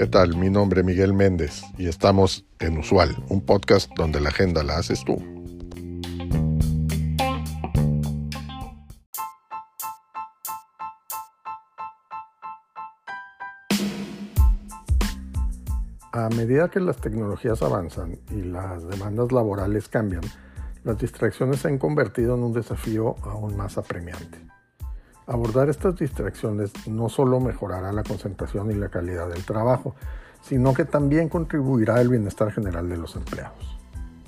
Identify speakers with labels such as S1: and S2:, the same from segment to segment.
S1: ¿Qué tal? Mi nombre es Miguel Méndez y estamos en Usual, un podcast donde la agenda la haces tú. A medida que las tecnologías avanzan y las demandas laborales cambian, las distracciones se han convertido en un desafío aún más apremiante. Abordar estas distracciones no solo mejorará la concentración y la calidad del trabajo, sino que también contribuirá al bienestar general de los empleados.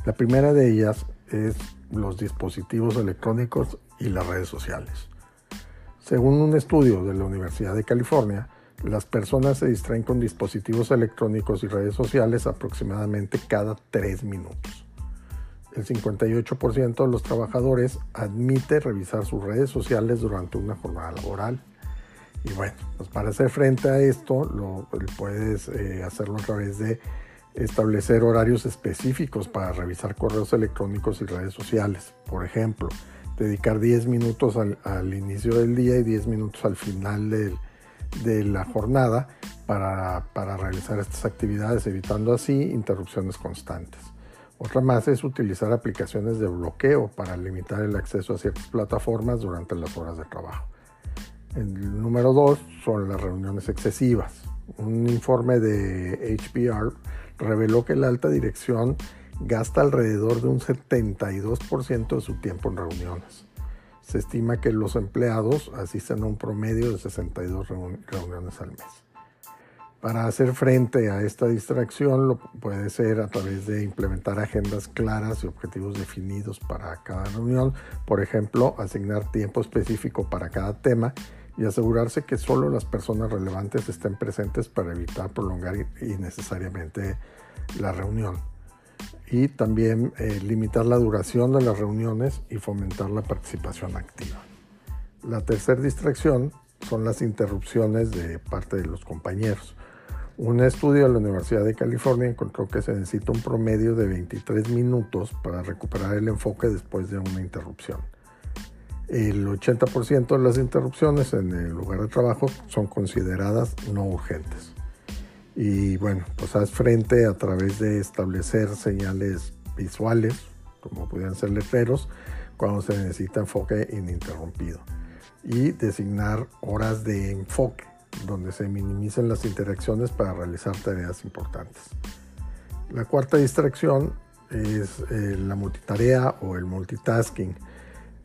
S1: La primera de ellas es los dispositivos electrónicos y las redes sociales. Según un estudio de la Universidad de California, las personas se distraen con dispositivos electrónicos y redes sociales aproximadamente cada tres minutos. El 58% de los trabajadores admite revisar sus redes sociales durante una jornada laboral. Y bueno, pues para hacer frente a esto, lo, puedes eh, hacerlo a través de establecer horarios específicos para revisar correos electrónicos y redes sociales. Por ejemplo, dedicar 10 minutos al, inicio del día y 10 minutos al final de la jornada para, realizar estas actividades, evitando así interrupciones constantes. Otra más es utilizar aplicaciones de bloqueo para limitar el acceso a ciertas plataformas durante las horas de trabajo. El número dos son las reuniones excesivas. Un informe de HBR reveló que la alta dirección gasta alrededor de un 72% de su tiempo en reuniones. Se estima que los empleados asisten a un promedio de 62 reuniones al mes. Para hacer frente a esta distracción lo puede ser a través de implementar agendas claras y objetivos definidos para cada reunión, por ejemplo, asignar tiempo específico para cada tema y asegurarse que solo las personas relevantes estén presentes para evitar prolongar innecesariamente la reunión y también eh, limitar la duración de las reuniones y fomentar la participación activa. La tercera distracción son las interrupciones de parte de los compañeros. Un estudio de la Universidad de California encontró que se necesita un promedio de 23 minutos para recuperar el enfoque después de una interrupción. El 80% de las interrupciones en el lugar de trabajo son consideradas no urgentes. Y bueno, pues haz frente a través de establecer señales visuales, como pudieran ser letreros, cuando se necesita enfoque ininterrumpido. Y designar horas de enfoque, donde se minimicen las interacciones para realizar tareas importantes. La cuarta distracción es eh, la multitarea o el multitasking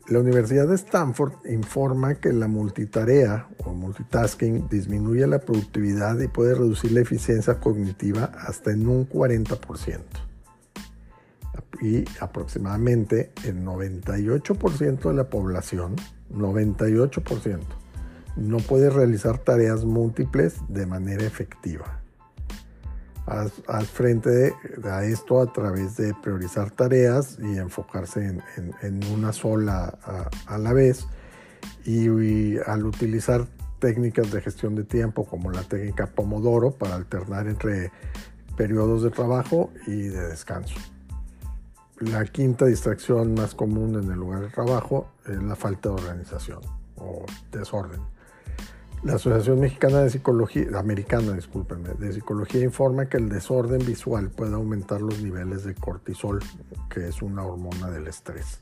S1: la Universidad de Stanford informa que la multitarea o multitasking disminuye la productividad y puede reducir la eficiencia cognitiva hasta en un 40%. Y aproximadamente el 98% de la población, 98%, no puede realizar tareas múltiples de manera efectiva al frente a esto a través de priorizar tareas y enfocarse en, una sola a, la vez y, al utilizar técnicas de gestión de tiempo como la técnica Pomodoro para alternar entre periodos de trabajo y de descanso. La quinta distracción más común en el lugar de trabajo es la falta de organización o desorden. La Asociación Mexicana de Psicología, Americana, discúlpenme, de Psicología informa que el desorden visual puede aumentar los niveles de cortisol, que es una hormona del estrés.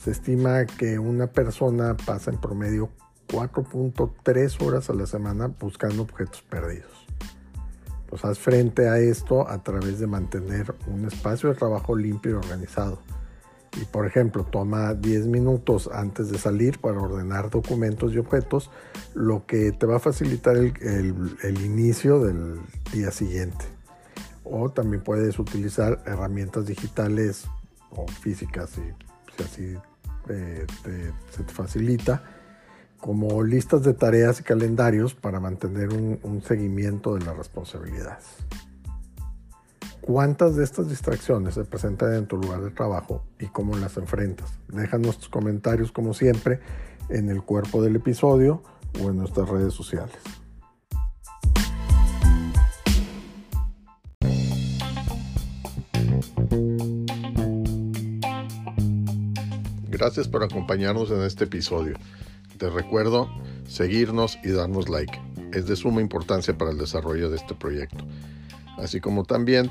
S1: Se estima que una persona pasa en promedio 4.3 horas a la semana buscando objetos perdidos. Pues haz frente a esto a través de mantener un espacio de trabajo limpio y organizado y por ejemplo toma 10 minutos antes de salir para ordenar documentos y objetos, lo que te va a facilitar el, inicio del día siguiente. O también puedes utilizar herramientas digitales o físicas, si, así eh, se te facilita, como listas de tareas y calendarios para mantener un seguimiento de las responsabilidades. ¿Cuántas de estas distracciones se presentan en tu lugar de trabajo y cómo las enfrentas? Déjanos tus comentarios como siempre en el cuerpo del episodio o en nuestras redes sociales. Gracias por acompañarnos en este episodio. Te recuerdo seguirnos y darnos like. Es de suma importancia para el desarrollo de este proyecto. Así como también